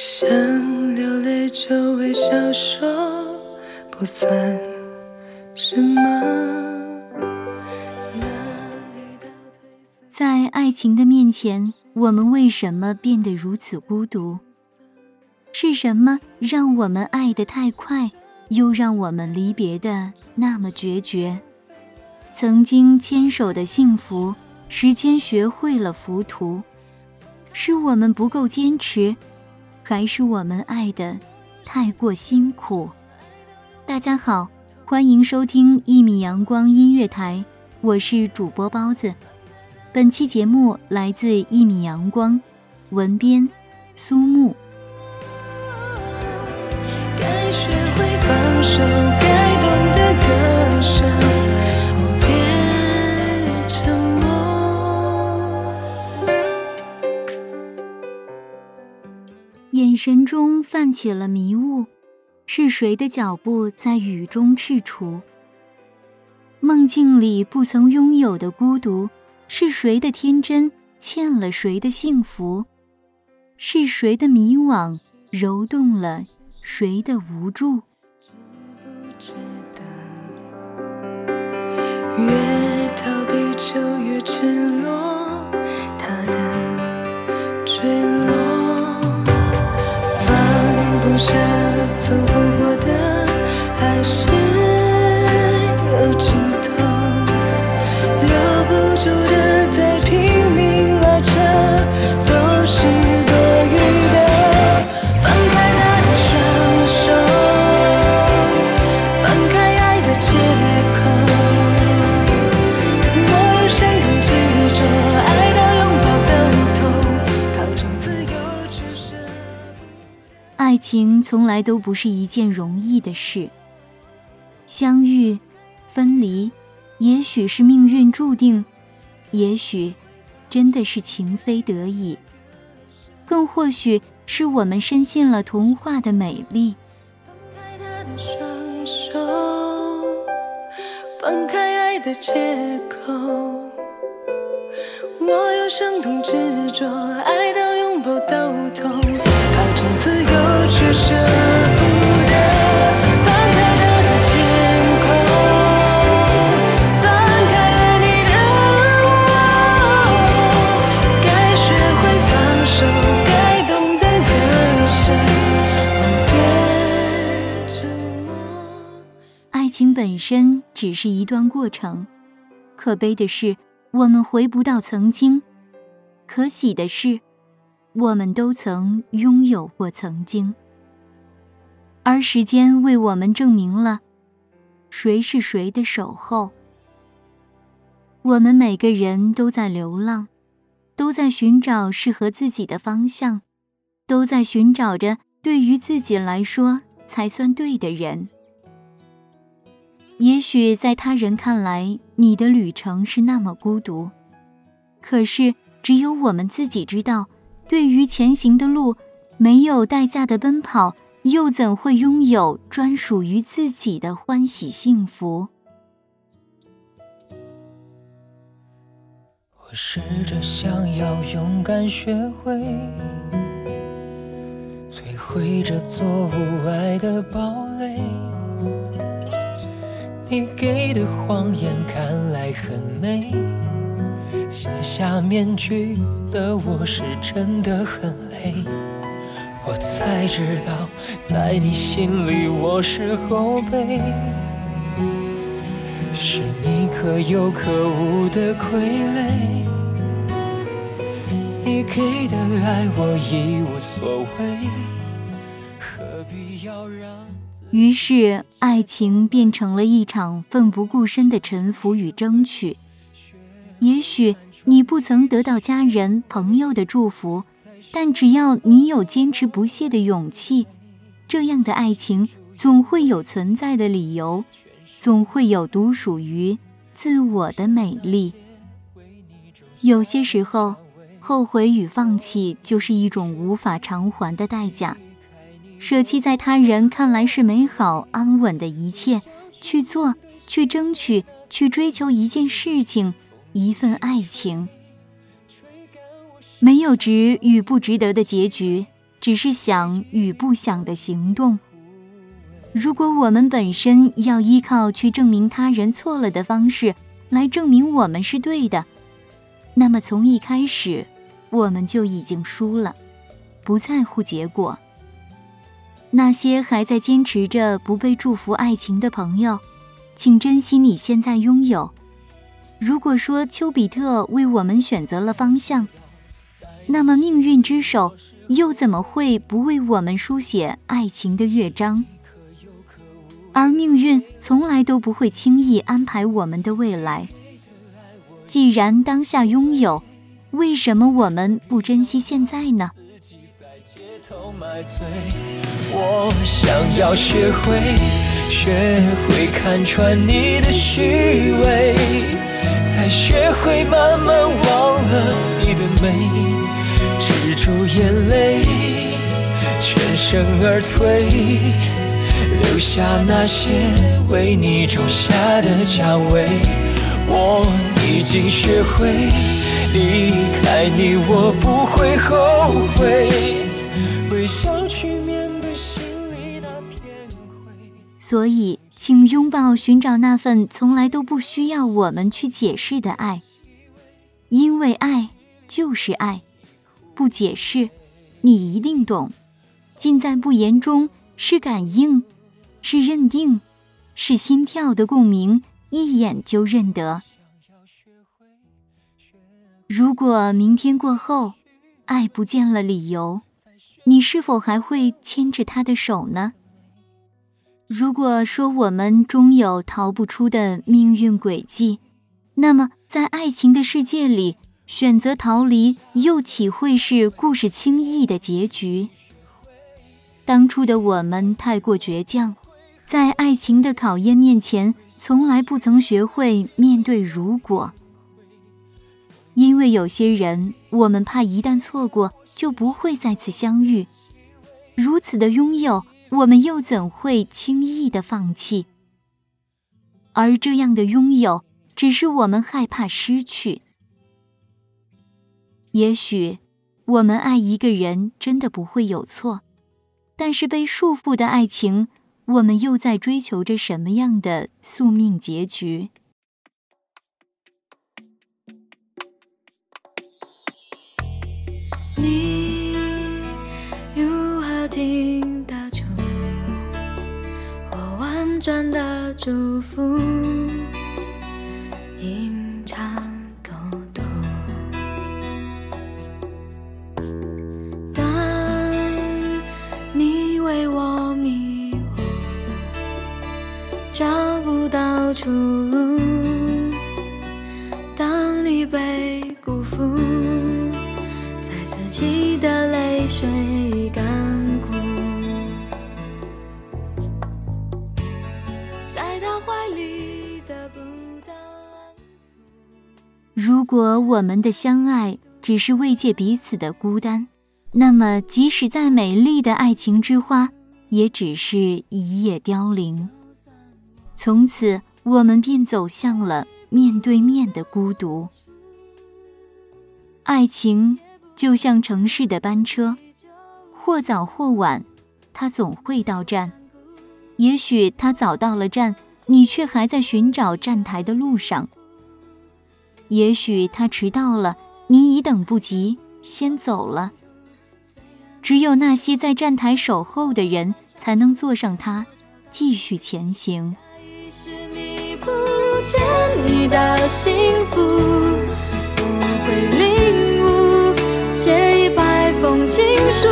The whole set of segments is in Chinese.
想流泪就微笑说，不算什么。在爱情的面前，我们为什么变得如此孤独？是什么让我们爱得太快，又让我们离别的那么决绝？曾经牵手的幸福，时间学会了浮屠。是我们不够坚持，还是我们爱的太过辛苦？大家好，欢迎收听一米阳光音乐台，我是主播包子。本期节目来自一米阳光，文编苏木。泛起了迷雾，是谁的脚步在雨中踟蹰？梦境里不曾拥有的孤独，是谁的天真欠了谁的幸福？是谁的迷惘揉动了谁的无助？知道，越逃避就越赤裸，声从来都不是一件容易的事。相遇、分离，也许是命运注定，也许真的是情非得已，更或许是我们深信了童话的美丽。放开他的双手，放开爱的借口。我有相同执着，爱到拥抱都，却舍不得。放开他的天空，放开爱你的我，该学会放手，该懂得割舍，别沉默。爱情本身只是一段过程，可悲的是我们回不到曾经，可喜的是，我们都曾拥有过曾经。而时间为我们证明了，谁是谁的守候。我们每个人都在流浪，都在寻找适合自己的方向，都在寻找着对于自己来说才算对的人。也许在他人看来，你的旅程是那么孤独，可是只有我们自己知道，对于前行的路，没有代价的奔跑，又怎会拥有专属于自己的欢喜幸福？我试着想要勇敢学会摧毁这座无爱的堡垒。你给的谎言看来很美，卸下面具的我是真的很累。我才知道，在你心里我是后辈。是你可有可无的傀儡，你给的爱我已无所谓，何必要让？于是，爱情变成了一场奋不顾身的臣服与争取。也许你不曾得到家人朋友的祝福，但只要你有坚持不懈的勇气，这样的爱情总会有存在的理由。总会有独属于自我的美丽。有些时候，后悔与放弃就是一种无法偿还的代价。舍弃在他人看来是美好安稳的一切，去做，去争取，去追求一件事情，一份爱情。没有值与不值得的结局，只是想与不想的行动。如果我们本身要依靠去证明他人错了的方式来证明我们是对的，那么从一开始我们就已经输了。不在乎结果。那些还在坚持着不被祝福爱情的朋友，请珍惜你现在拥有。如果说丘比特为我们选择了方向，那么命运之手又怎么会不为我们书写爱情的乐章？而命运从来都不会轻易安排我们的未来。既然当下拥有，为什么我们不珍惜现在呢？我想要学会，学会看穿你的虚伪，学会慢慢忘了你的美，止住眼泪，全身而退。留下那些为你种下的蔷薇，我已经学会离开你，我不会后悔。微笑去面对心里那片灰。所以，请拥抱寻找那份从来都不需要我们去解释的爱，因为爱就是爱，不解释，你一定懂。尽在不言中，是感应。是认定，是心跳的共鸣，一眼就认得。如果明天过后，爱不见了理由，你是否还会牵着他的手呢？如果说我们终有逃不出的命运轨迹，那么在爱情的世界里，选择逃离，又岂会是故事轻易的结局？当初的我们太过倔强。在爱情的考验面前，从来不曾学会面对如果。因为有些人，我们怕一旦错过，就不会再次相遇。如此的拥有，我们又怎会轻易的放弃？而这样的拥有，只是我们害怕失去。也许，我们爱一个人真的不会有错，但是被束缚的爱情。我们又在追求着什么样的宿命结局？你转的祝福？隐藏沟通，当你为我迷惑。找不到出路。当你被辜负，果我们的相爱只是慰藉彼此的孤单，那么即使再美丽的爱情之花，也只是一夜凋零。从此，我们便走向了面对面的孤独。爱情就像城市的班车，或早或晚，它总会到站。也许它早到了站，你却还在寻找站台的路上。也许他迟到了，你已等不及，先走了。只有那些在站台守候的人，才能坐上它，继续前行。你的幸福，我会领悟，写一百封情书，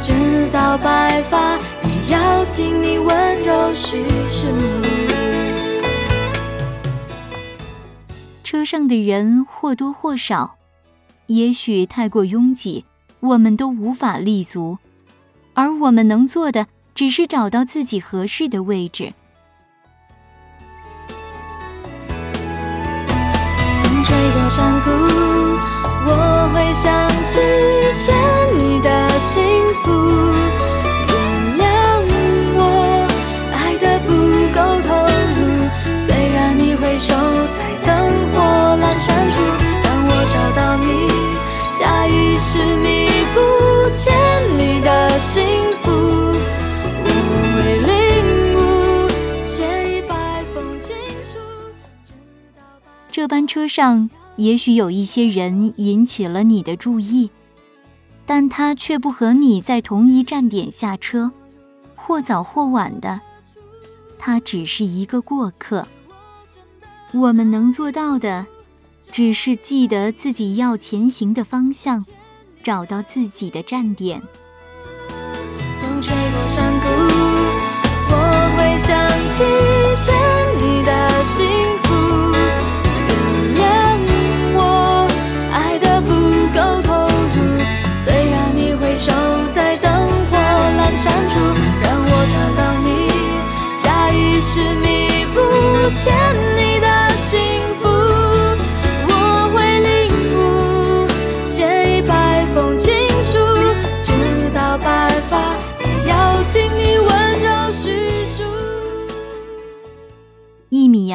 直到白发，也要听你温柔叙述。上的人或多或少，也许太过拥挤，我们都无法立足，而我们能做的，只是找到自己合适的位置。风吹过山谷，我会想起欠你的幸福。车上也许有一些人引起了你的注意，但他却不和你在同一站点下车，或早或晚的，他只是一个过客。我们能做到的，只是记得自己要前行的方向，找到自己的站点。风吹过山谷，我会想起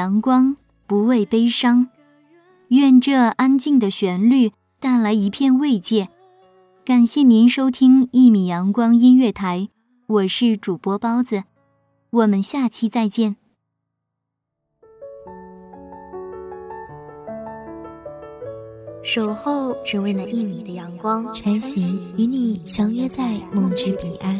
阳光，不畏悲伤。愿这安静的旋律带来一片慰藉。感谢您收听一米阳光音乐台，我是主播包子，我们下期再见。守候只为那一米的阳光，穿行与你相约在梦之彼岸。